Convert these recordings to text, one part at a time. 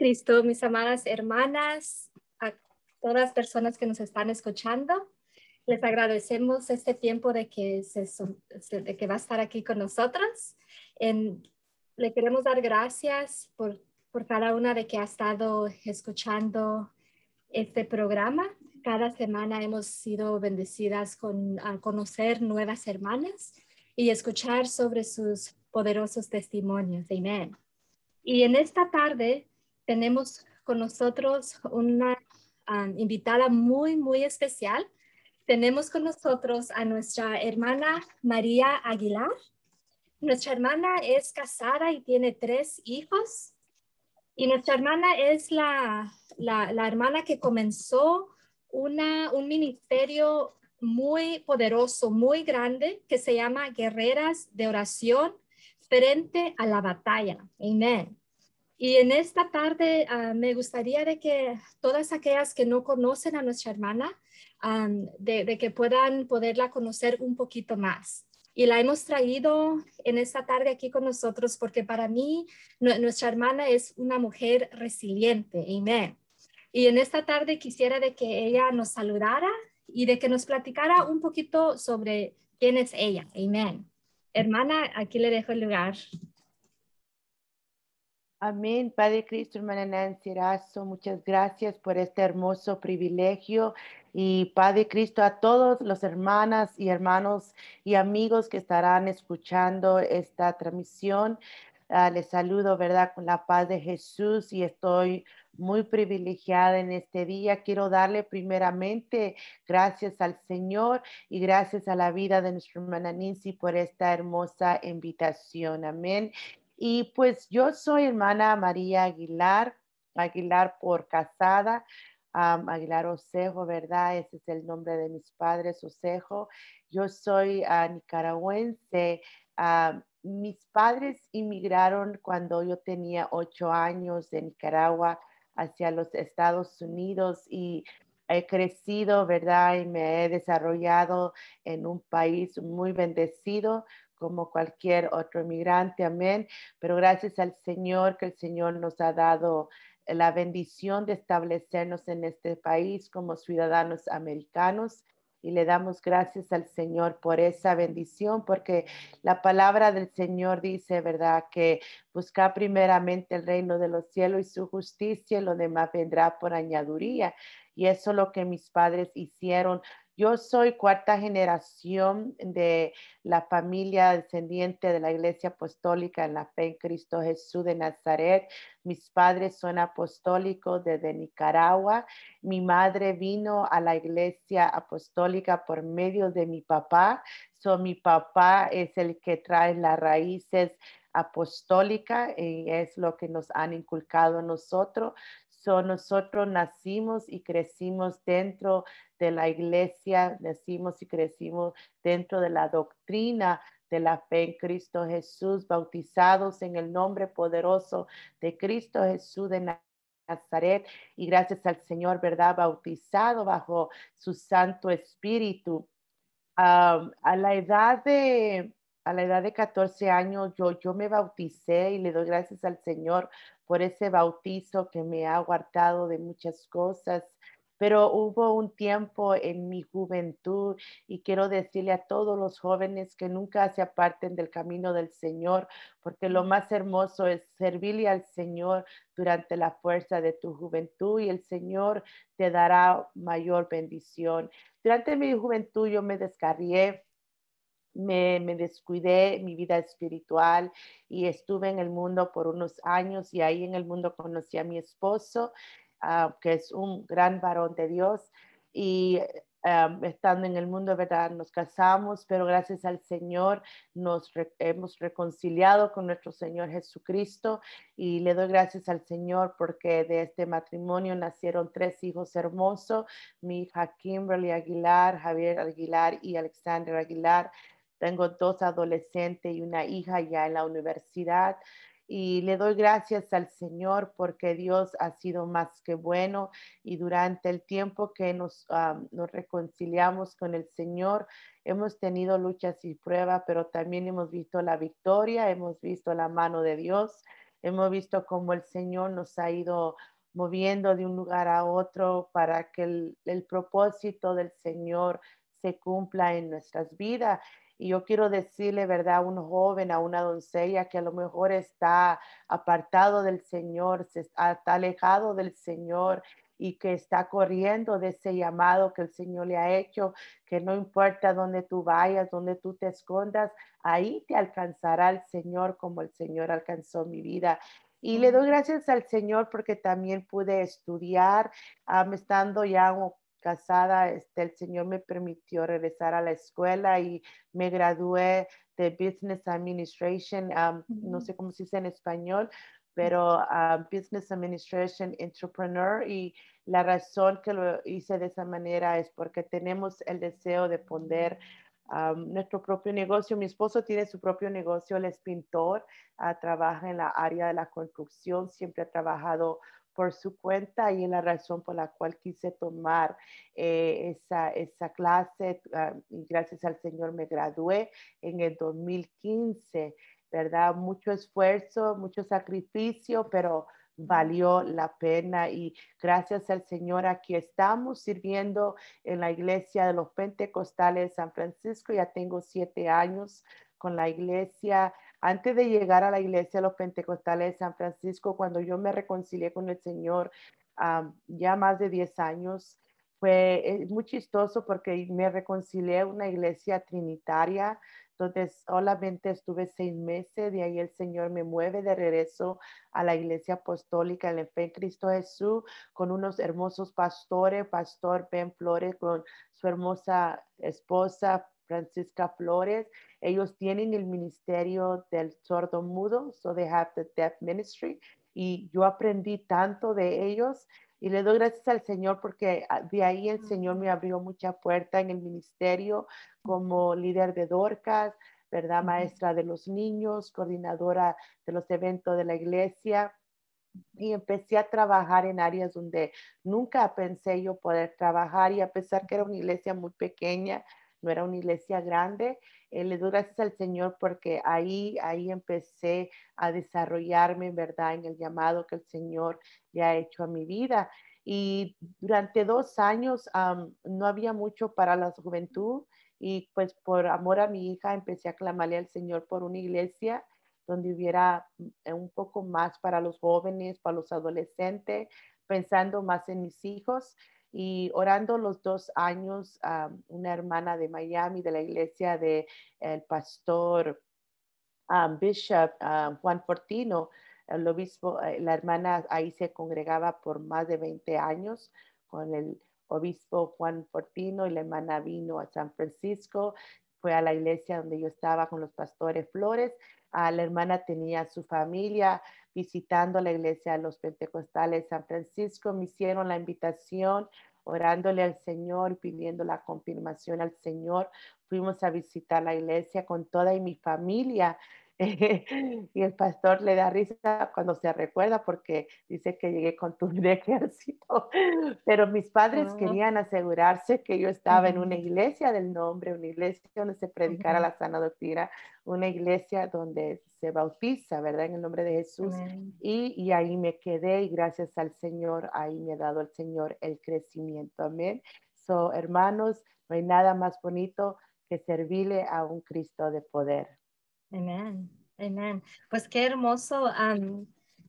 Cristo, mis amadas hermanas, a todas las personas que nos están escuchando. Les agradecemos este tiempo de que, se, de que va a estar aquí con nosotros. En, le queremos dar gracias por, por cada una de que ha estado escuchando este programa. Cada semana hemos sido bendecidas con a conocer nuevas hermanas y escuchar sobre sus poderosos testimonios. Amén. Y en esta tarde tenemos con nosotros una invitada muy, muy especial. Tenemos con nosotros a nuestra hermana María Aguilar. Nuestra hermana es casada y tiene tres hijos. Y nuestra hermana es la, la, la hermana que comenzó una, un ministerio muy poderoso, muy grande, que se llama Guerreras de Oración frente a la batalla. Amén. Y en esta tarde ah, me gustaría de que todas aquellas que no conocen a nuestra hermana, de, que puedan poderla conocer un poquito más. Y la hemos traído en esta tarde aquí con nosotros porque para mí nuestra hermana es una mujer resiliente. Amén. Y en esta tarde quisiera de que ella nos saludara y de que nos platicara un poquito sobre quién es ella. Amén. Hermana, aquí le dejo el lugar. Amén, Padre Cristo, hermana Nancy Erazo, muchas gracias por este hermoso privilegio. Y Padre Cristo, a todos los hermanas y hermanos y amigos que estarán escuchando esta transmisión, ah, les saludo, ¿verdad? Con la paz de Jesús y estoy muy privilegiada en este día. Quiero darle primeramente gracias al Señor y gracias a la vida de nuestra hermana Nancy por esta hermosa invitación. Amén. Y pues yo soy hermana María Aguilar, Aguilar por casada, Aguilar Osejo, ¿verdad? Ese es el nombre de mis padres, Osejo. Yo soy ah, nicaragüense. mis padres inmigraron cuando yo tenía ocho años de Nicaragua hacia los Estados Unidos y he crecido, ¿verdad? Y me he desarrollado en un país muy bendecido como cualquier otro inmigrante, amén. Pero gracias al Señor que el Señor nos ha dado la bendición de establecernos en este país como ciudadanos americanos y le damos gracias al Señor por esa bendición, porque la palabra del Señor dice, ¿verdad? Que busca primeramente el reino de los cielos y su justicia, y lo demás vendrá por añaduría. Y eso es lo que mis padres hicieron yo soy cuarta generación de la familia descendiente de la Iglesia Apostólica en la fe en Cristo Jesús de Nazaret. Mis padres son apostólicos desde Nicaragua. Mi madre vino a la Iglesia Apostólica por medio de mi papá. So, mi papá es el que trae las raíces apostólicas y es lo que nos han inculcado nosotros. So, nosotros nacimos y crecimos dentro de la iglesia, nacimos y crecimos dentro de la doctrina de la fe en Cristo Jesús, bautizados en el nombre poderoso de Cristo Jesús de Nazaret y gracias al Señor, ¿verdad? Bautizado bajo su Santo Espíritu. a la edad de a la edad de 14 años yo, yo me bauticé y le doy gracias al Señor por ese bautizo que me ha guardado de muchas cosas. Pero hubo un tiempo en mi juventud y quiero decirle a todos los jóvenes que nunca se aparten del camino del Señor, porque lo más hermoso es servirle al Señor durante la fuerza de tu juventud y el Señor te dará mayor bendición. Durante mi juventud yo me descarrié me, descuidé mi vida espiritual y estuve en el mundo por unos años y ahí en el mundo conocí a mi esposo, ah, que es un gran varón de Dios. Y estando en el mundo, ¿verdad? Nos casamos, pero gracias al Señor nos hemos reconciliado con nuestro Señor Jesucristo y le doy gracias al Señor porque de este matrimonio nacieron tres hijos hermosos, mi hija Kimberly Aguilar, Javier Aguilar y Alexander Aguilar. Tengo dos adolescentes y una hija ya en la universidad y le doy gracias al Señor porque Dios ha sido más que bueno y durante el tiempo que nos, nos reconciliamos con el Señor hemos tenido luchas y pruebas, pero también hemos visto la victoria, hemos visto la mano de Dios hemos visto cómo el Señor nos ha ido moviendo de un lugar a otro para que el, el propósito del Señor se cumpla en nuestras vidas. Y yo quiero decirle, ¿verdad? A un joven, a una doncella que a lo mejor está apartado del Señor, se está, está alejado del Señor y que está corriendo de ese llamado que el Señor le ha hecho, que no importa dónde tú vayas, dónde tú te escondas, ahí te alcanzará el Señor como el Señor alcanzó mi vida. Y le doy gracias al Señor porque también pude estudiar, estando ya casada, este, el Señor me permitió regresar a la escuela y me gradué de Business Administration, no sé cómo se dice en español, pero Business Administration Entrepreneur y la razón que lo hice de esa manera es porque tenemos el deseo de poner nuestro propio negocio. Mi esposo tiene su propio negocio, él es pintor, uh, trabaja en la área de la construcción, siempre ha trabajado por su cuenta y es la razón por la cual quise tomar eh, esa, esa clase ah, y gracias al Señor me gradué en el 2015, ¿verdad? Mucho esfuerzo, mucho sacrificio, pero valió la pena y gracias al Señor aquí estamos sirviendo en la iglesia de los Pentecostales de San Francisco. Ya tengo siete años con la iglesia antes de llegar a la iglesia los pentecostales de San Francisco, cuando yo me reconcilié con el Señor ya más de 10 años, fue muy chistoso porque me reconcilié en una iglesia trinitaria, donde solamente estuve seis meses, de ahí el Señor me mueve de regreso a la iglesia apostólica en el fe en Cristo Jesús, con unos hermosos pastores, Pastor Ben Flores, con su hermosa esposa Francisca Flores. Ellos tienen el ministerio del sordo mudo, so they have the deaf ministry. Y yo aprendí tanto de ellos y le doy gracias al Señor porque ah, de ahí el Señor me abrió mucha puerta en el ministerio como líder de Dorcas, ¿verdad? Maestra de los niños, coordinadora de los eventos de la iglesia. Y empecé a trabajar en áreas donde nunca pensé yo poder trabajar y a pesar que era una iglesia muy pequeña, no era una iglesia grande. Eh, le doy gracias al Señor porque ahí, ahí empecé a desarrollarme, ¿verdad? En el llamado que el Señor le ha hecho a mi vida. Y durante dos años no había mucho para la juventud y pues por amor a mi hija empecé a clamarle al Señor por una iglesia donde hubiera mm, un poco más para los jóvenes, para los adolescentes, pensando más en mis hijos y orando los dos años, una hermana de Miami, de la iglesia del el pastor Bishop Juan Fortino, el obispo, eh, la hermana ahí se congregaba por más de 20 años con el obispo Juan Fortino y la hermana vino a San Francisco, fue a la iglesia donde yo estaba con los pastores Flores. Ah, la hermana tenía su familia visitando la iglesia de los Pentecostales San Francisco. Me hicieron la invitación orándole al Señor, pidiendo la confirmación al Señor. Fuimos a visitar la iglesia con toda mi familia y el pastor le da risa cuando se recuerda porque dice que llegué con tu ejército. Pero mis padres ah. querían asegurarse que yo estaba en una iglesia del nombre, una iglesia donde se predicara la sana doctrina, una iglesia donde se bautiza, ¿verdad? En el nombre de Jesús. Y, y, ahí me quedé y gracias al Señor, ahí me ha dado el Señor el crecimiento. Amén. So, hermanos, no hay nada más bonito que servirle a un Cristo de poder. Amén, amén. Pues qué hermoso.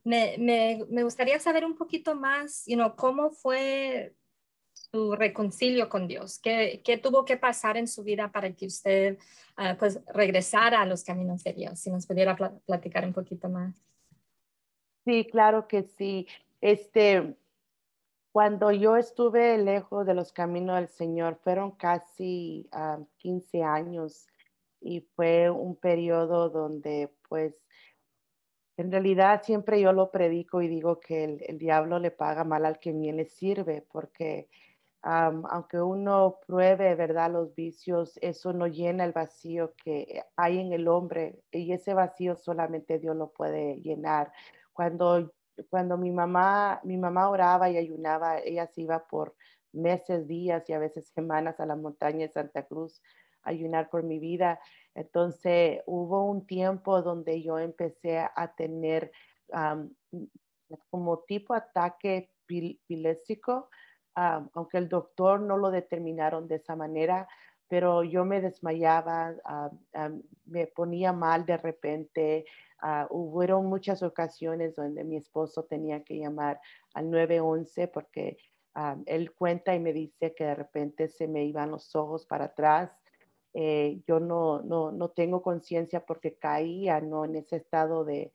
me, me, me, gustaría saber un poquito más, you know, cómo fue su reconcilio con Dios, qué, qué tuvo que pasar en su vida para que usted uh, pues regresara a los caminos de Dios. Si nos pudiera platicar un poquito más. Sí, claro que sí. Este, cuando yo estuve lejos de los caminos del Señor, fueron casi 15 años y fue un periodo donde pues en realidad siempre yo lo predico y digo que el, diablo le paga mal al que bien le sirve porque aunque uno pruebe, ¿verdad? Los vicios, eso no llena el vacío que hay en el hombre y ese vacío solamente Dios lo puede llenar. Cuando, cuando mi mamá, mi mamá oraba y ayunaba, ella se iba por meses, días y a veces semanas a la montaña de Santa Cruz ayunar por mi vida. Entonces hubo un tiempo donde yo empecé a tener como tipo ataque pilésco, aunque el doctor no lo determinaron de esa manera, pero yo me desmayaba, me ponía mal de repente. Uh, hubo muchas ocasiones donde mi esposo tenía que llamar al 911 porque él cuenta y me dice que de repente se me iban los ojos para atrás. Eh, yo no, no, no tengo conciencia porque caía ¿no? en ese estado de,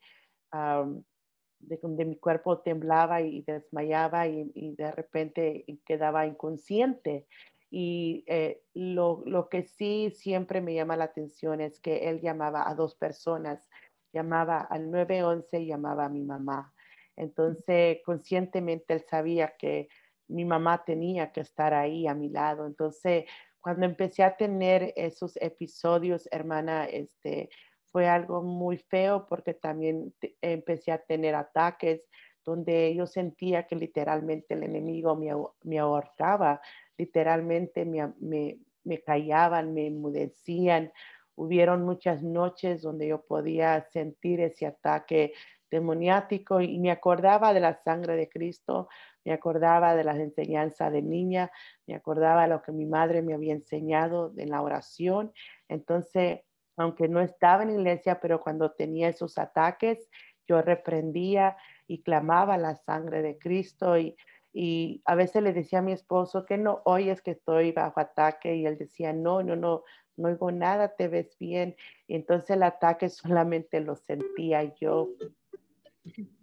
de donde mi cuerpo temblaba y desmayaba y, de repente quedaba inconsciente. Y eh, lo, lo, que sí siempre me llama la atención es que él llamaba a dos personas, llamaba al 911 y llamaba a mi mamá. Entonces, conscientemente él sabía que mi mamá tenía que estar ahí a mi lado. Entonces, cuando empecé a tener esos episodios, hermana, este, fue algo muy feo porque también empecé a tener ataques donde yo sentía que literalmente el enemigo me, me ahorcaba, literalmente me, me, me callaban, me enmudecían. Hubieron muchas noches donde yo podía sentir ese ataque demoniático y me acordaba de la sangre de Cristo, me acordaba de las enseñanzas de niña, me acordaba lo que mi madre me había enseñado en la oración. Entonces, aunque no estaba en iglesia, pero cuando tenía esos ataques, yo reprendía y clamaba la sangre de Cristo y, y a veces le decía a mi esposo que no oyes que estoy bajo ataque y él decía, no, no, no, no oigo nada, te ves bien. Y entonces el ataque solamente lo sentía yo.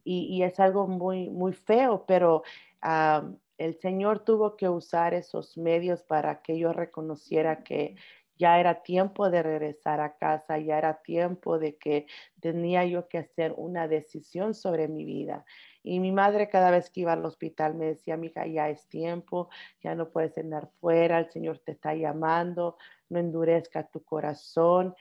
Y, es algo muy, muy feo, pero el Señor tuvo que usar esos medios para que yo reconociera que ya era tiempo de regresar a casa, ya era tiempo de que tenía yo que hacer una decisión sobre mi vida. Y mi madre cada vez que iba al hospital me decía, mija, ya es tiempo, ya no puedes andar fuera, el Señor te está llamando, no endurezca tu corazón.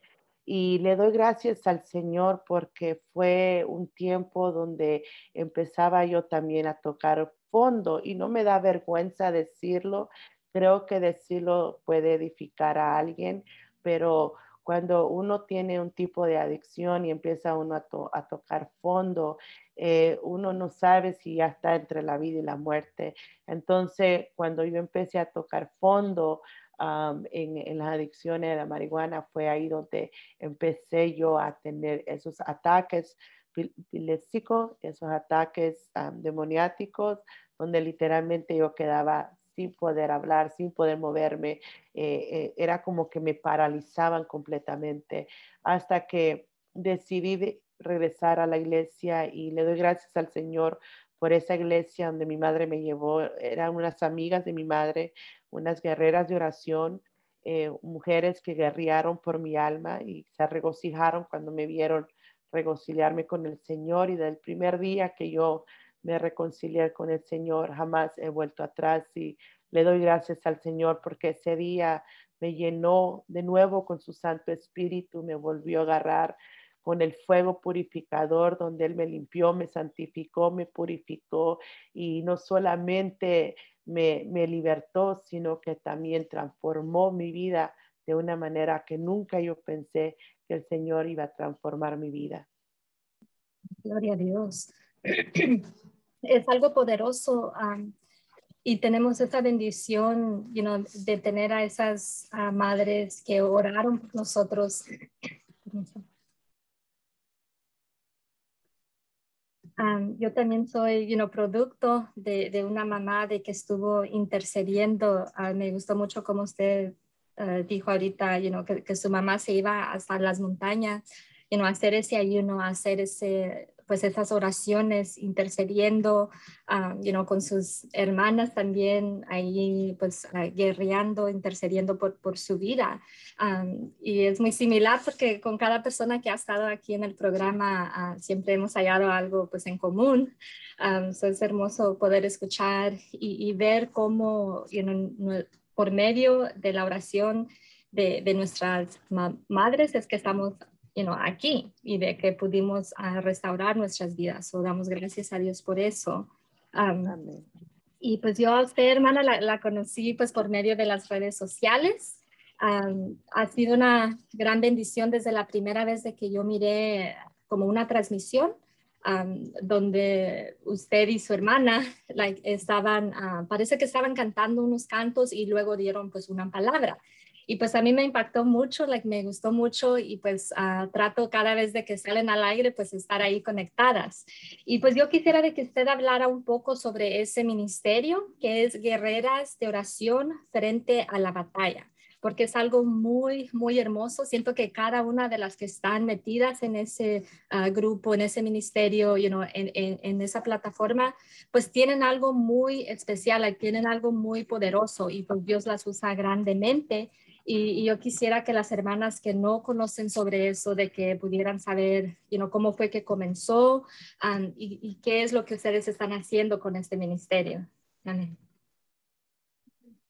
Y le doy gracias al Señor porque fue un tiempo donde empezaba yo también a tocar fondo y no me da vergüenza decirlo. Creo que decirlo puede edificar a alguien, pero cuando uno tiene un tipo de adicción y empieza uno a, tocar fondo, eh, uno no sabe si ya está entre la vida y la muerte. Entonces, cuando yo empecé a tocar fondo, en, las adicciones de la marihuana fue ahí donde empecé yo a tener esos ataques pilésicos, esos ataques demoniáticos, donde literalmente yo quedaba sin poder hablar, sin poder moverme, eh, eh, era como que me paralizaban completamente hasta que decidí regresar a la iglesia y le doy gracias al Señor por esa iglesia donde mi madre me llevó, eran unas amigas de mi madre, unas guerreras de oración, eh, mujeres que guerrearon por mi alma y se regocijaron cuando me vieron reconciliarme con el Señor y del primer día que yo me reconcilié con el Señor, jamás he vuelto atrás y le doy gracias al Señor porque ese día me llenó de nuevo con su Santo Espíritu, me volvió a agarrar con el fuego purificador donde Él me limpió, me santificó, me purificó y no solamente me, me libertó, sino que también transformó mi vida de una manera que nunca yo pensé que el Señor iba a transformar mi vida. Gloria a Dios. Es algo poderoso y tenemos esa bendición you know, de tener a esas madres que oraron por nosotros. Yo también soy you producto de, de, una mamá de que estuvo intercediendo. me gustó mucho como usted uh, dijo ahorita, you know, que, que, su mamá se iba hasta las montañas you know, hacer ese ayuno, hacer ese, pues esas oraciones intercediendo, uh, you know, con sus hermanas también ahí pues uh, guerreando, intercediendo por, por su vida. Um, y es muy similar porque con cada persona que ha estado aquí en el programa uh, siempre hemos hallado algo pues en común. Um, es hermoso poder escuchar y, y ver cómo you know, por medio de la oración de, de nuestras madres es que estamos you know, aquí y de que pudimos uh, restaurar nuestras vidas. O damos gracias a Dios por eso. Um, y pues yo a usted, hermana, la, la, conocí pues por medio de las redes sociales. Um, ha sido una gran bendición desde la primera vez de que yo miré como una transmisión donde usted y su hermana like, estaban, ah, parece que estaban cantando unos cantos y luego dieron pues una palabra. Y pues a mí me impactó mucho, like, me gustó mucho y pues ah, trato cada vez de que salen al aire pues estar ahí conectadas. Y pues yo quisiera de que usted hablara un poco sobre ese ministerio que es Guerreras de Oración frente a la batalla porque es algo muy, muy hermoso. Siento que cada una de las que están metidas en ese ah, grupo, en ese ministerio, you know, en, en, esa plataforma, pues tienen algo muy especial, tienen algo muy poderoso y pues Dios las usa grandemente. Y, yo quisiera que las hermanas que no conocen sobre eso, de que pudieran saber you know, cómo fue que comenzó y, y qué es lo que ustedes están haciendo con este ministerio. Amén.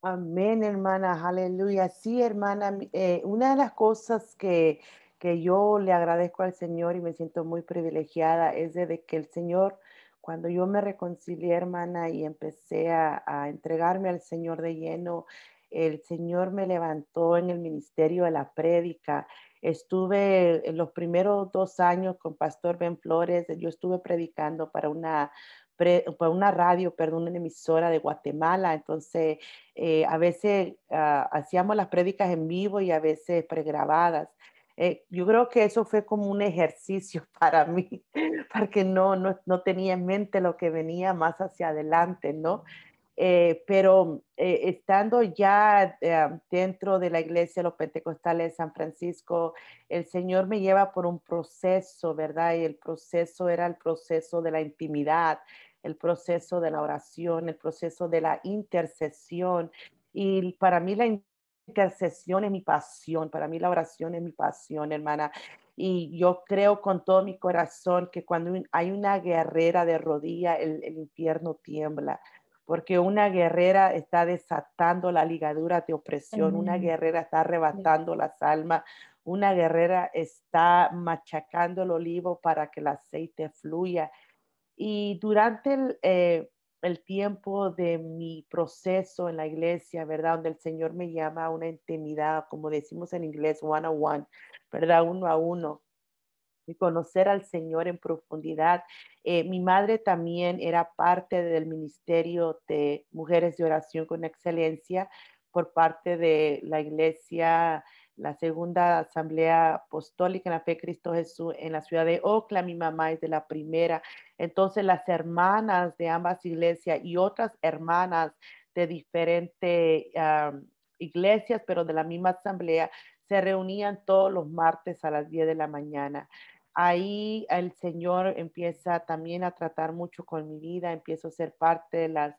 Amén, hermana, aleluya. Sí, hermana, eh, una de las cosas que, que yo le agradezco al Señor y me siento muy privilegiada es de, que el Señor, cuando yo me reconcilié, hermana, y empecé a, a entregarme al Señor de lleno, el Señor me levantó en el ministerio de la prédica. Estuve en los primeros dos años con Pastor Ben Flores, yo estuve predicando para una por una radio, perdón, una emisora de Guatemala. Entonces, eh, a veces ah, hacíamos las prédicas en vivo y a veces pregrabadas. Eh, yo creo que eso fue como un ejercicio para mí, porque no, no, no tenía en mente lo que venía más hacia adelante, ¿no? Eh, pero estando ya dentro de la iglesia los pentecostales de San Francisco, el Señor me lleva por un proceso, ¿verdad? Y el proceso era el proceso de la intimidad, el proceso de la oración, el proceso de la intercesión. Y para mí la intercesión es mi pasión, para mí la oración es mi pasión, hermana. Y yo creo con todo mi corazón que cuando hay una guerrera de rodilla, el, infierno tiembla porque una guerrera está desatando la ligadura de opresión, una guerrera está arrebatando las almas, una guerrera está machacando el olivo para que el aceite fluya. Y durante eh, el, tiempo de mi proceso en la iglesia, ¿verdad? Donde el Señor me llama a una intimidad, como decimos en inglés, one on one, ¿verdad? Uno a uno. Y conocer al Señor en profundidad. Eh, mi madre también era parte del ministerio de Mujeres de Oración con Excelencia por parte de la iglesia la segunda asamblea apostólica en la fe de Cristo Jesús en la ciudad de Oakland. Mi mamá es de la primera. Entonces las hermanas de ambas iglesias y otras hermanas de diferentes iglesias, pero de la misma asamblea, se reunían todos los martes a las 10 de la mañana. Ahí el Señor empieza también a tratar mucho con mi vida, empiezo a ser parte de las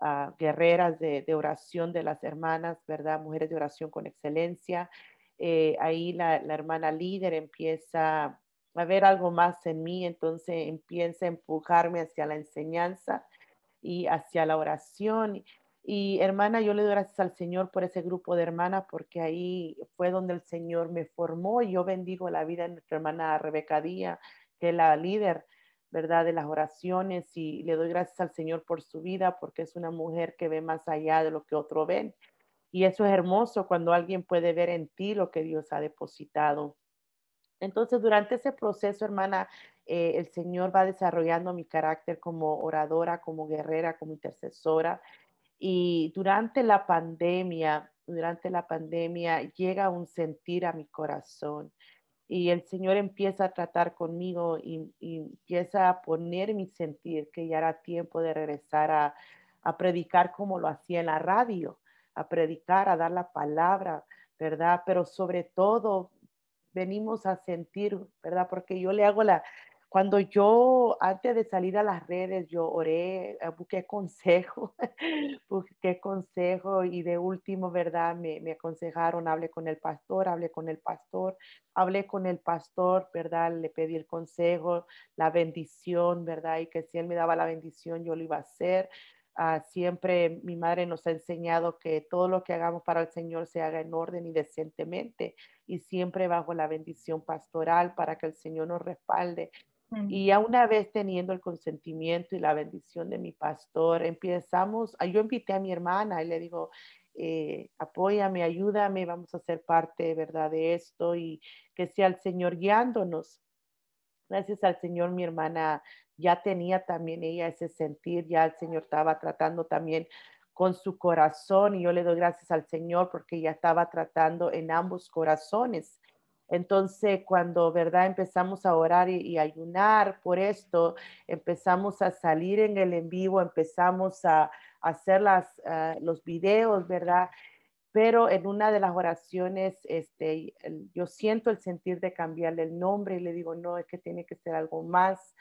ah, guerreras de, oración de las hermanas, ¿verdad? Mujeres de oración con excelencia. Eh, ahí la, hermana líder empieza a ver algo más en mí, entonces empieza a empujarme hacia la enseñanza y hacia la oración. Y hermana, yo le doy gracias al Señor por ese grupo de hermanas, porque ahí fue donde el Señor me formó y yo bendigo la vida de nuestra hermana Rebeca Díaz, que es la líder, ¿verdad? De las oraciones y le doy gracias al Señor por su vida, porque es una mujer que ve más allá de lo que otro ven y eso es hermoso cuando alguien puede ver en ti lo que Dios ha depositado. Entonces, durante ese proceso, hermana, eh, el Señor va desarrollando mi carácter como oradora, como guerrera, como intercesora. Y durante la pandemia, durante la pandemia, llega un sentir a mi corazón. Y el Señor empieza a tratar conmigo y, empieza a poner mi sentir que ya era tiempo de regresar a, a predicar como lo hacía en la radio a predicar, a dar la palabra, ¿verdad? Pero sobre todo venimos a sentir, ¿verdad? Porque yo le hago la, cuando yo, antes de salir a las redes, yo oré, eh, busqué consejo, busqué consejo y de último, ¿verdad? Me, me, aconsejaron, hablé con el pastor, hablé con el pastor, hablé con el pastor, ¿verdad? Le pedí el consejo, la bendición, ¿verdad? Y que si él me daba la bendición, yo lo iba a hacer. Ah, siempre mi madre nos ha enseñado que todo lo que hagamos para el Señor se haga en orden y decentemente y siempre bajo la bendición pastoral para que el Señor nos respalde. Mm. Y a una vez teniendo el consentimiento y la bendición de mi pastor, empezamos, yo invité a mi hermana y le digo, eh, apóyame, ayúdame, vamos a ser parte, ¿verdad?, de esto y que sea el Señor guiándonos. Gracias al Señor, mi hermana ya tenía también ella ese sentir, ya el Señor estaba tratando también con su corazón y yo le doy gracias al Señor porque ya estaba tratando en ambos corazones. Entonces, cuando, ¿verdad? Empezamos a orar y, ayunar por esto, empezamos a salir en el en vivo, empezamos a, hacer las, ah, los videos, ¿verdad? Pero en una de las oraciones, este, yo siento el sentir de cambiarle el nombre y le digo, no, es que tiene que ser algo más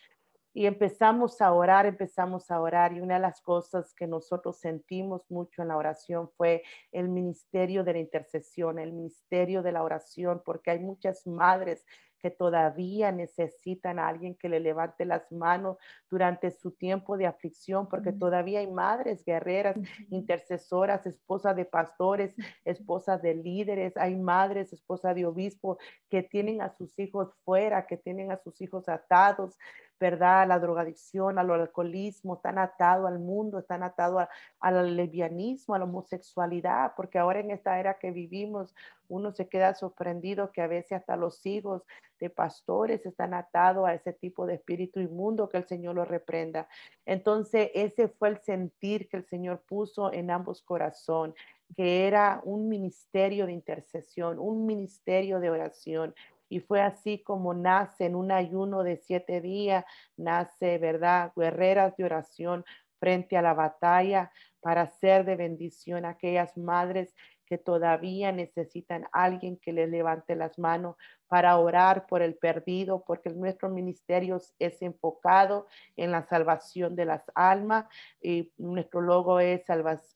y empezamos a orar, empezamos a orar y una de las cosas que nosotros sentimos mucho en la oración fue el ministerio de la intercesión, el ministerio de la oración, porque hay muchas madres que todavía necesitan a alguien que le levante las manos durante su tiempo de aflicción, porque todavía hay madres guerreras, intercesoras, esposas de pastores, esposas de líderes, hay madres, esposas de obispos que tienen a sus hijos fuera, que tienen a sus hijos atados, ¿verdad? la drogadicción, al alcoholismo, están atados al mundo, están atados al lesbianismo, a la homosexualidad, porque ahora en esta era que vivimos, uno se queda sorprendido que a veces hasta los hijos de pastores están atados a ese tipo de espíritu inmundo que el Señor lo reprenda. Entonces, ese fue el sentir que el Señor puso en ambos corazón que era un ministerio de intercesión, un ministerio de oración, y fue así como nace en un ayuno de siete días, nace, ¿verdad? Guerreras de oración frente a la batalla para ser de bendición a aquellas madres que todavía necesitan alguien que les levante las manos para orar por el perdido, porque nuestro ministerio es enfocado en la salvación de las almas y nuestro logo es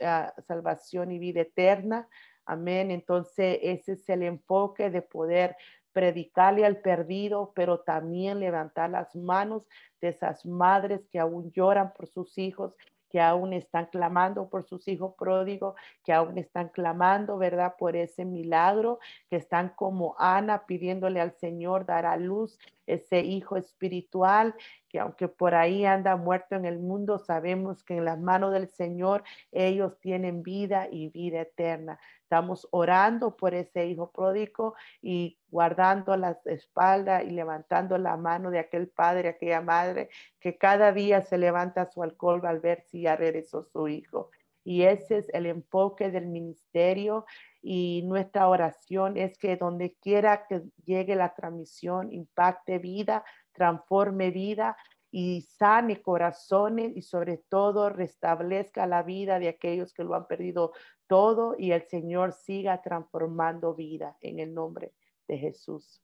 ah, salvación y vida eterna. Amén. Entonces, ese es el enfoque de poder predicarle al perdido, pero también levantar las manos de esas madres que aún lloran por sus hijos, que aún están clamando por sus hijos pródigos, que aún están clamando, ¿verdad? Por ese milagro, que están como Ana pidiéndole al Señor dar a luz ese hijo espiritual, que aunque por ahí anda muerto en el mundo, sabemos que en las manos del Señor ellos tienen vida y vida eterna. Estamos orando por ese hijo pródigo y guardando las espaldas y levantando la mano de aquel padre, aquella madre que cada día se levanta su alcohol al ver si ya regresó su hijo. Y ese es el enfoque del ministerio y nuestra oración es que donde quiera que llegue la transmisión, impacte vida, transforme vida, y sane corazones y sobre todo restablezca la vida de aquellos que lo han perdido todo y el Señor siga transformando vida en el nombre de Jesús.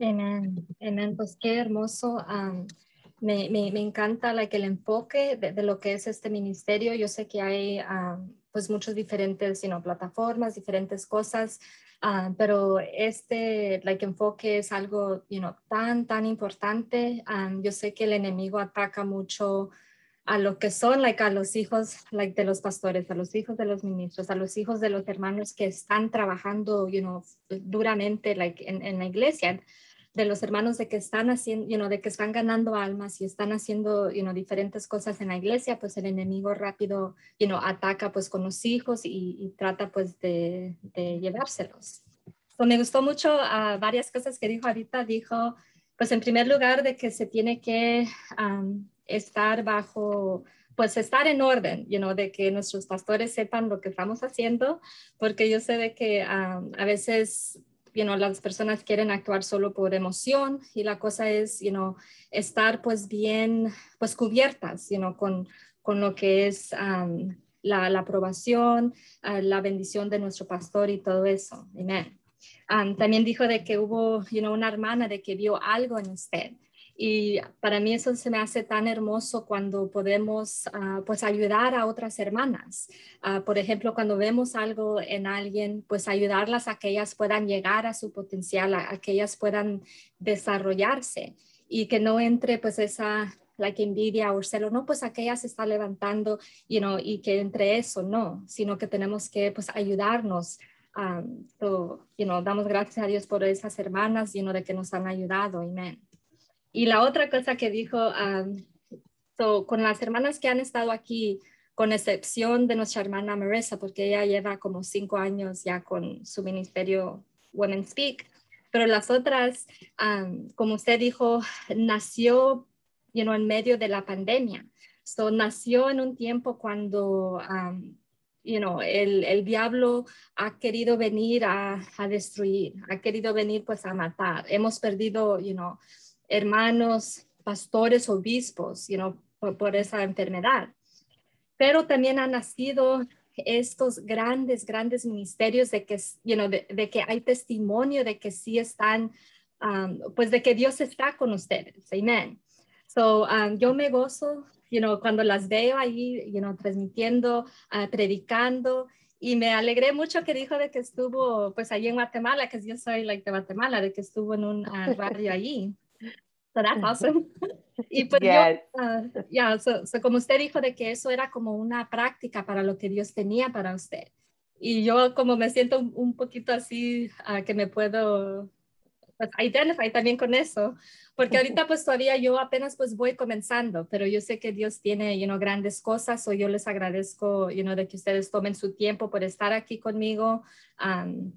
Amén, amén. Pues qué hermoso. me, me, me, encanta like, el enfoque de, lo que es este ministerio. Yo sé que hay pues muchos diferentes you plataformas, diferentes cosas Ah, pero este like, enfoque es algo you know, tan, tan importante. Ah, yo sé que el enemigo ataca mucho a lo que son like, a los hijos like, de los pastores, a los hijos de los ministros, a los hijos de los hermanos que están trabajando you know, duramente like, en, en la iglesia de los hermanos de que están haciendo, you know, de que están ganando almas y están haciendo, you know, diferentes cosas en la iglesia, pues el enemigo rápido, you know, ataca pues con los hijos y, trata pues de, de llevárselos. me gustó mucho uh, varias cosas que dijo ahorita. Dijo, pues en primer lugar, de que se tiene que estar bajo, pues estar en orden, you know, de que nuestros pastores sepan lo que estamos haciendo, porque yo sé de que a veces you know, las personas quieren actuar solo por emoción y la cosa es, you know, estar pues bien, pues cubiertas, you know, con, con lo que es um, la, la, aprobación, uh, la bendición de nuestro pastor y todo eso. Amén. Um, también dijo de que hubo, you know, una hermana de que vio algo en usted. Y para mí eso se me hace tan hermoso cuando podemos ah, pues ayudar a otras hermanas. Ah, por ejemplo, cuando vemos algo en alguien, pues ayudarlas a que ellas puedan llegar a su potencial, a, que ellas puedan desarrollarse y que no entre pues esa like envidia o celo, no, pues aquella se está levantando, you know, y que entre eso no, sino que tenemos que pues ayudarnos. Um, you know, damos gracias a Dios por esas hermanas, you know, de que nos han ayudado, amén. Y la otra cosa que dijo, con las hermanas que han estado aquí, con excepción de nuestra hermana Marissa, porque ella lleva como cinco años ya con su ministerio Women Speak, pero las otras, como usted dijo, nació you know, en medio de la pandemia. So, nació en un tiempo cuando you know, el, el, diablo ha querido venir a, a, destruir, ha querido venir pues a matar. Hemos perdido, you know, hermanos, pastores, obispos, you por, esa enfermedad. Pero también han nacido estos grandes, grandes ministerios de que, you de, que hay testimonio de que sí están, um, pues de que Dios está con ustedes. Amén. So, um, yo me gozo, you cuando las veo ahí, you transmitiendo, uh, predicando, y me alegré mucho que dijo de que estuvo, pues, allí en Guatemala, que yo soy, like, de Guatemala, de que estuvo en un uh, radio allí. So that's awesome. y pues yo, uh, ya, so, so como usted dijo de que eso era como una práctica para lo que Dios tenía para usted. Y yo como me siento un, un poquito así, uh, que me puedo pues, identify también con eso, porque ahorita pues todavía yo apenas pues voy comenzando, pero yo sé que Dios tiene, you know, grandes cosas, o yo les agradezco, you know, de que ustedes tomen su tiempo por estar aquí conmigo. Um,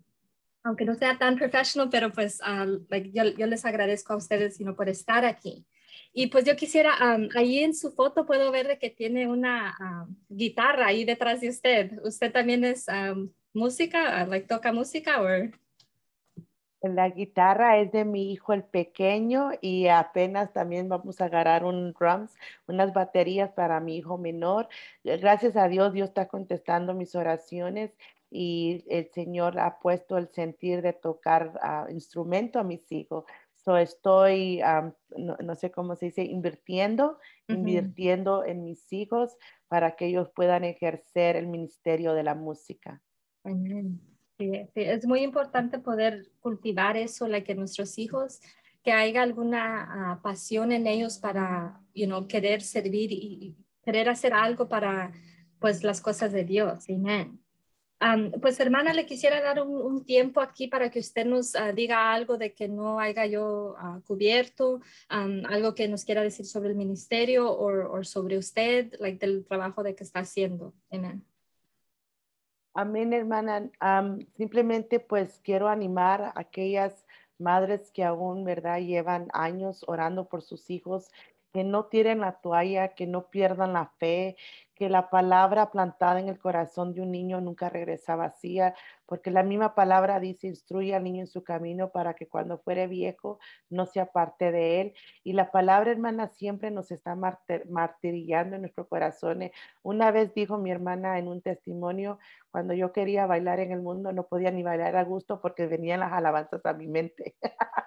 aunque no sea tan profesional, pero pues um, like, yo, yo, les agradezco a ustedes sino por estar aquí. Y pues yo quisiera, um, ahí en su foto puedo ver de que tiene una um, guitarra ahí detrás de usted. ¿Usted también es música, like, toca música o? La guitarra es de mi hijo el pequeño y apenas también vamos a agarrar un drums, unas baterías para mi hijo menor. Gracias a Dios, Dios está contestando mis oraciones y el Señor ha puesto el sentir de tocar uh, instrumento a mis hijos. So estoy, um, no, no, sé cómo se dice, invirtiendo, uh -huh. invirtiendo en mis hijos para que ellos puedan ejercer el ministerio de la música. Uh -huh. sí, sí, es muy importante poder cultivar eso, like, que nuestros hijos, que haya alguna uh, pasión en ellos para, you know, querer servir y, y querer hacer algo para, pues, las cosas de Dios. Amén. Pues hermana, le quisiera dar un, tiempo aquí para que usted nos uh, diga algo de que no haya yo uh, cubierto, algo que nos quiera decir sobre el ministerio o sobre usted, like, del trabajo de que está haciendo. Amén. Amén, hermana. Simplemente pues quiero animar a aquellas madres que aún, ¿verdad? Llevan años orando por sus hijos, que no tiren la toalla, que no pierdan la fe, que la palabra plantada en el corazón de un niño nunca regresa vacía, porque la misma palabra dice, instruye al niño en su camino para que cuando fuere viejo no se aparte de él. Y la palabra, hermana, siempre nos está martirillando en nuestros corazones. Una vez dijo mi hermana en un testimonio, cuando yo quería bailar en el mundo no podía ni bailar a gusto porque venían las alabanzas a mi mente.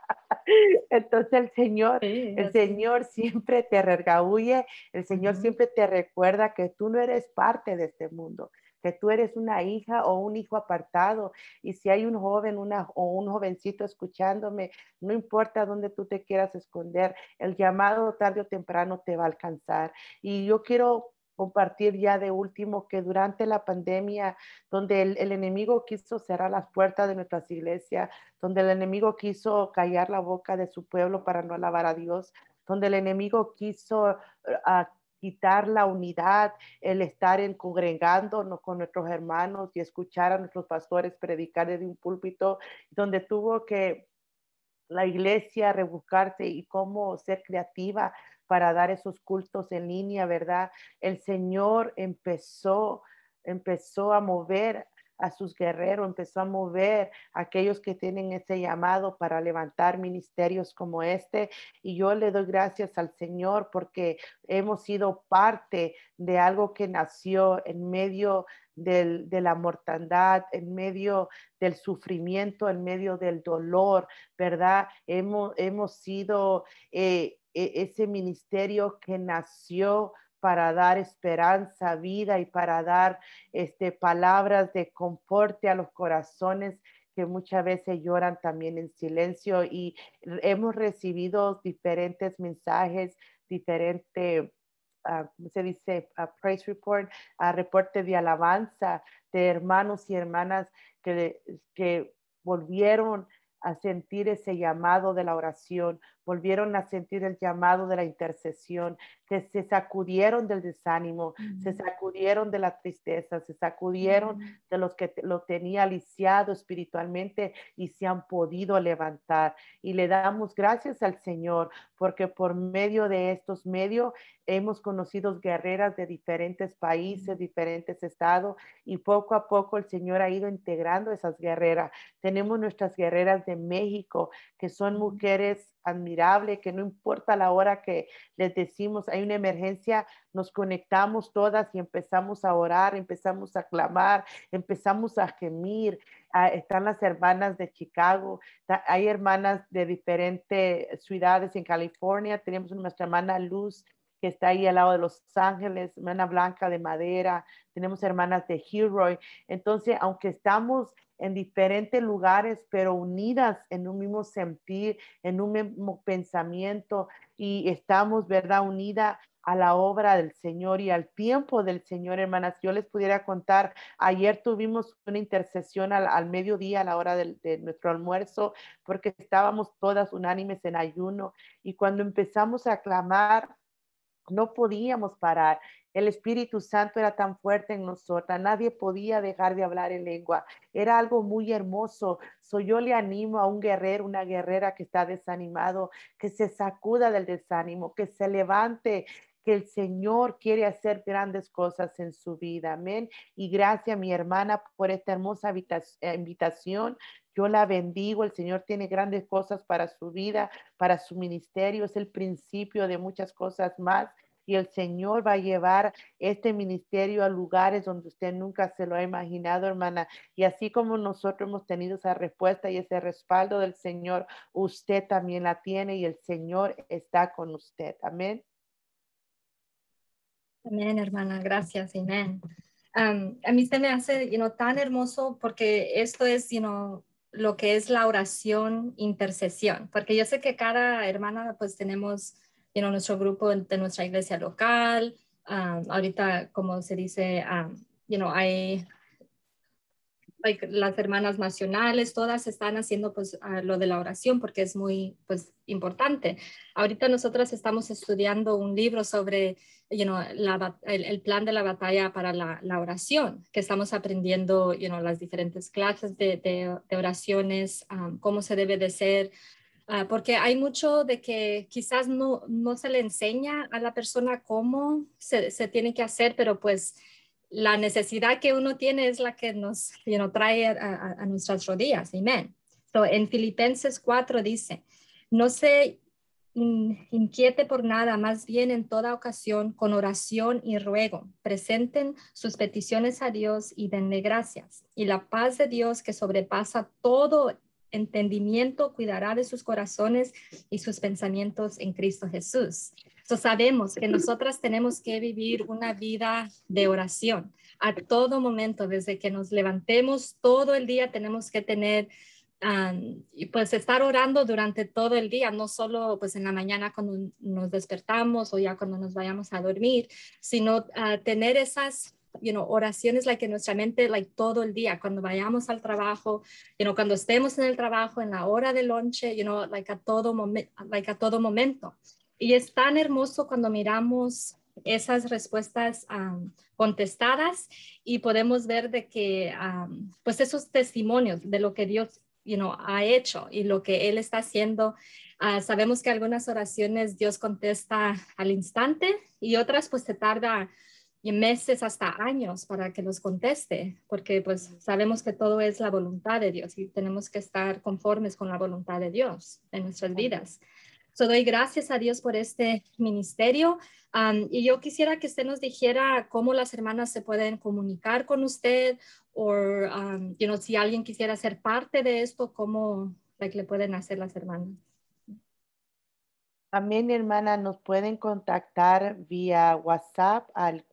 Entonces el Señor, sí, el Señor siempre te regaúye, el Señor uh -huh. siempre te recuerda que tú no eres parte de este mundo, que tú eres una hija o un hijo apartado. Y si hay un joven una, o un jovencito escuchándome, no importa dónde tú te quieras esconder, el llamado tarde o temprano te va a alcanzar. Y yo quiero compartir ya de último que durante la pandemia, donde el, enemigo quiso cerrar las puertas de nuestras iglesias, donde el enemigo quiso callar la boca de su pueblo para no alabar a Dios, donde el enemigo quiso uh, quitar la unidad, el estar en congregándonos con nuestros hermanos y escuchar a nuestros pastores predicar desde un púlpito, donde tuvo que la iglesia rebuscarse y cómo ser creativa para dar esos cultos en línea, ¿verdad? El Señor empezó, empezó a mover a sus guerreros, empezó a mover a aquellos que tienen ese llamado para levantar ministerios como este. Y yo le doy gracias al Señor porque hemos sido parte de algo que nació en medio del, de la mortandad, en medio del sufrimiento, en medio del dolor, ¿verdad? Hemos, hemos sido eh, ese ministerio que nació para dar esperanza, vida y para dar este, palabras de conforte a los corazones que muchas veces lloran también en silencio y hemos recibido diferentes mensajes, diferentes, uh, ¿cómo se dice? Uh, praise report, uh, reporte de alabanza de hermanos y hermanas que, que volvieron a sentir ese llamado de la oración, volvieron a sentir el llamado de la intercesión, que se sacudieron del desánimo, se sacudieron de la tristeza, se sacudieron de los que lo tenía lisiado espiritualmente y se han podido levantar. Y le damos gracias al Señor porque por medio de estos medios hemos conocido guerreras de diferentes países, diferentes estados y poco a poco el Señor ha ido integrando esas guerreras. Tenemos nuestras guerreras de México que son mujeres admirable, que no importa la hora que les decimos hay una emergencia, nos conectamos todas y empezamos a orar, empezamos a clamar, empezamos a gemir. Ah, están las hermanas de Chicago, hay hermanas de diferentes ciudades en California, tenemos nuestra hermana Luz que está ahí al lado de Los Ángeles, hermana Blanca de Madera, tenemos hermanas de Hero. Entonces, aunque estamos en diferentes lugares, pero unidas en un mismo sentir, en un mismo pensamiento y estamos, ¿verdad? Unida a la obra del Señor y al tiempo del Señor, hermanas. Yo les pudiera contar, ayer tuvimos una intercesión al, mediodía, a la hora de nuestro almuerzo, porque estábamos todas unánimes en ayuno y cuando empezamos a clamar, no podíamos parar. El Espíritu Santo era tan fuerte en nosotras, nadie podía dejar de hablar en lengua. Era algo muy hermoso. So, yo le animo a un guerrero, una guerrera que está desanimado, que se sacuda del desánimo, que se levante, que el Señor quiere hacer grandes cosas en su vida. Amén. Y gracias, mi hermana, por esta hermosa eh, invitación. Yo la bendigo. El Señor tiene grandes cosas para su vida, para su ministerio. Es el principio de muchas cosas más y el Señor va a llevar este ministerio a lugares donde usted nunca se lo ha imaginado, hermana. Y así como nosotros hemos tenido esa respuesta y ese respaldo del Señor, usted también la tiene y el Señor está con usted. Amén. Amén, hermana. Gracias. Amén. a mí se me hace you tan hermoso porque esto es you lo que es la oración intercesión, porque yo sé que cada hermana pues tenemos you nuestro grupo de nuestra iglesia local. ahorita, como se dice, you know, hay las hermanas nacionales, todas están haciendo pues lo de la oración porque es muy pues importante. Ahorita nosotras estamos estudiando un libro sobre you know, el, plan de la batalla para la, oración, que estamos aprendiendo you know, las diferentes clases de, de, oraciones, cómo se debe de ser, Ah, porque hay mucho de que quizás no, no se le enseña a la persona cómo se, se, tiene que hacer, pero pues la necesidad que uno tiene es la que nos trae a, a, nuestras rodillas. Amén. So, en Filipenses 4 dice, no se inquiete por nada, más bien en toda ocasión, con oración y ruego, presenten sus peticiones a Dios y denle gracias. Y la paz de Dios que sobrepasa todo entendimiento cuidará de sus corazones y sus pensamientos en Cristo Jesús. So, sabemos que nosotras tenemos que vivir una vida de oración a todo momento, desde que nos levantemos todo el día tenemos que tener y pues estar orando durante todo el día, no solo pues en la mañana cuando nos despertamos o ya cuando nos vayamos a dormir, sino tener esas you know, oraciones like en nuestra mente like todo el día, cuando vayamos al trabajo, you know, cuando estemos en el trabajo, en la hora de lonche, you know, like a todo momento, like a todo momento. Y es tan hermoso cuando miramos esas respuestas um, contestadas y podemos ver de que, um, pues esos testimonios de lo que Dios, you know, ha hecho y lo que Él está haciendo. Uh, sabemos que algunas oraciones Dios contesta al instante y otras pues se tarda meses hasta años para que nos conteste, porque pues sabemos que todo es la voluntad de Dios y tenemos que estar conformes con la voluntad de Dios en nuestras vidas. So, doy gracias a Dios por este ministerio y yo quisiera que usted nos dijera cómo las hermanas se pueden comunicar con usted o you know, si alguien quisiera ser parte de esto, cómo le pueden hacer las hermanas. También, hermana, nos pueden contactar vía WhatsApp al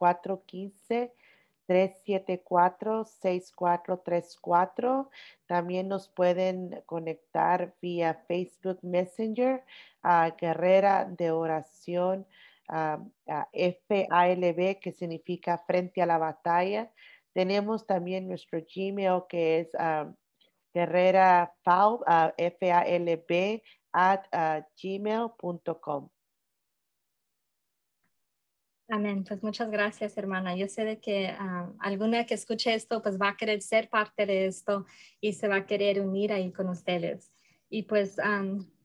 415-374-6434. También nos pueden conectar vía Facebook Messenger a Guerrera de Oración a FALB, que significa Frente a la Batalla. Tenemos también nuestro Gmail, que es Guerrera FALB, at uh, gmail.com. Amén. Pues muchas gracias, hermana. Yo sé de que ah, alguna que escuche esto, pues va a querer ser parte de esto y se va a querer unir ahí con ustedes. Y pues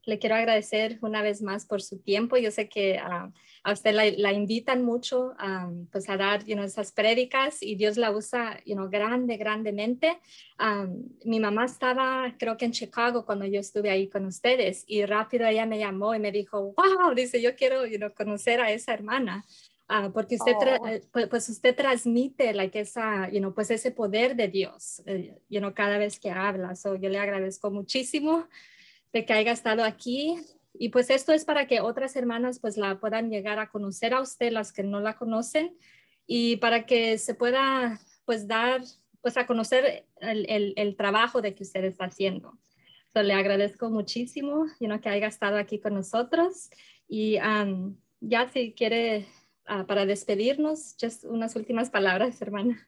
le quiero agradecer una vez más por su tiempo. Yo sé que ah, a usted la, invitan mucho pues a dar you esas prédicas y Dios la usa you know, grande, grandemente. mi mamá estaba, creo que en Chicago cuando yo estuve ahí con ustedes y rápido ella me llamó y me dijo, wow, dice, yo quiero you conocer a esa hermana. Ah, porque usted, oh. eh, pues, pues, usted transmite like esa, you know, pues ese poder de Dios, eh, you know, cada vez que habla. So, yo le agradezco muchísimo de que haya estado aquí. Y pues esto es para que otras hermanas pues la puedan llegar a conocer a usted, las que no la conocen, y para que se pueda pues dar, pues a conocer el, el, el trabajo de que usted está haciendo. So, le agradezco muchísimo, you know, que haya estado aquí con nosotros. Y um, ya si quiere Ah, para despedirnos, just unas últimas palabras, hermana.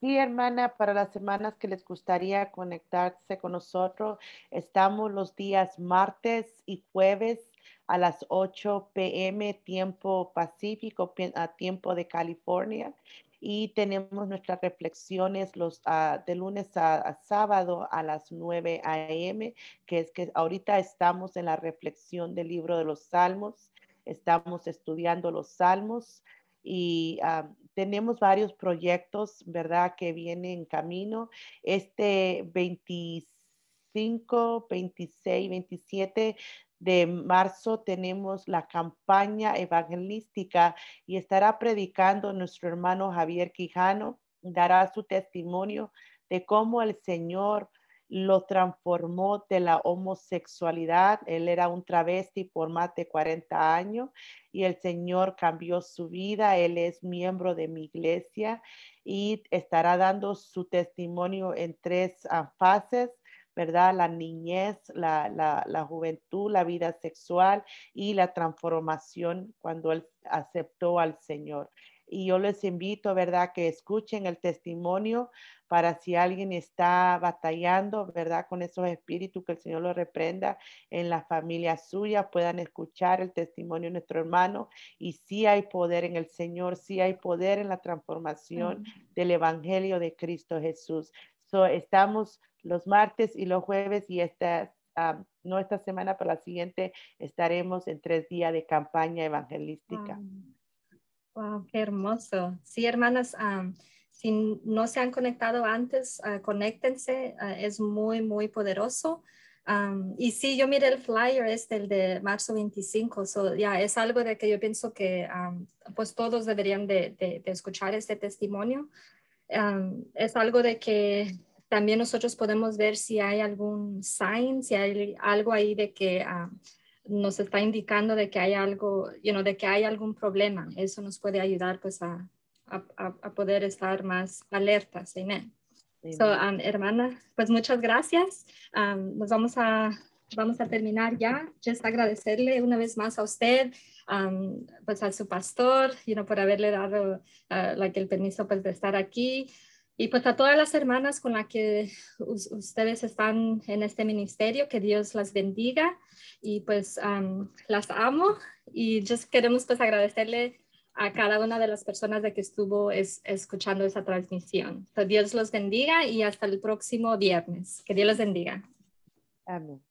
sí, hermana, para las hermanas que les gustaría conectarse con nosotros, estamos los días martes y jueves a las 8 pm tiempo pacífico, a tiempo de California. Y tenemos nuestras reflexiones los, ah, de lunes a, sábado a las 9 am, que es que ahorita estamos en la reflexión del libro de los Salmos estamos estudiando los salmos y ah, tenemos varios proyectos, ¿verdad?, que vienen en camino. Este 25, 26, 27 de marzo tenemos la campaña evangelística y estará predicando nuestro hermano Javier Quijano, dará su testimonio de cómo el Señor lo transformó de la homosexualidad. Él era un travesti por más de 40 años y el Señor cambió su vida. Él es miembro de mi iglesia y estará dando su testimonio en tres ah, fases. ¿verdad? La niñez, la, la, la, juventud, la vida sexual y la transformación cuando él aceptó al Señor. Y yo les invito, ¿verdad?, que escuchen el testimonio para si alguien está batallando, ¿verdad? Con esos espíritus, que el Señor lo reprenda en la familia suya, puedan escuchar el testimonio de nuestro hermano. Y sí hay poder en el Señor, sí hay poder en la transformación del Evangelio de Cristo Jesús. So, estamos los martes y los jueves y esta, no esta semana, pero la siguiente estaremos en tres días de campaña evangelística. Wow, qué hermoso. Sí, hermanas, si no se han conectado antes, uh, conéctense, ah, es muy, muy poderoso. y sí, yo miré el flyer, este, el de marzo 25, so, ya es algo de que yo pienso que pues todos deberían de, de, escuchar este testimonio. es algo de que también nosotros podemos ver si hay algún sign, si hay algo ahí de que nos está indicando de que hay algo, you know, de que hay algún problema. Eso nos puede ayudar pues a, a, a poder estar más alertas. Amén. So, um, hermana, pues muchas gracias. Um, nos vamos a, vamos a terminar ya. Just agradecerle una vez más a usted, um, pues a su pastor, you know, por haberle dado uh, like, el permiso pues, de estar aquí. Y pues a todas las hermanas con las que ustedes están en este ministerio, que Dios las bendiga y pues las amo y just queremos pues agradecerle a cada una de las personas de que estuvo escuchando esa transmisión. Dios los bendiga y hasta el próximo viernes. Que Dios los bendiga. Amén.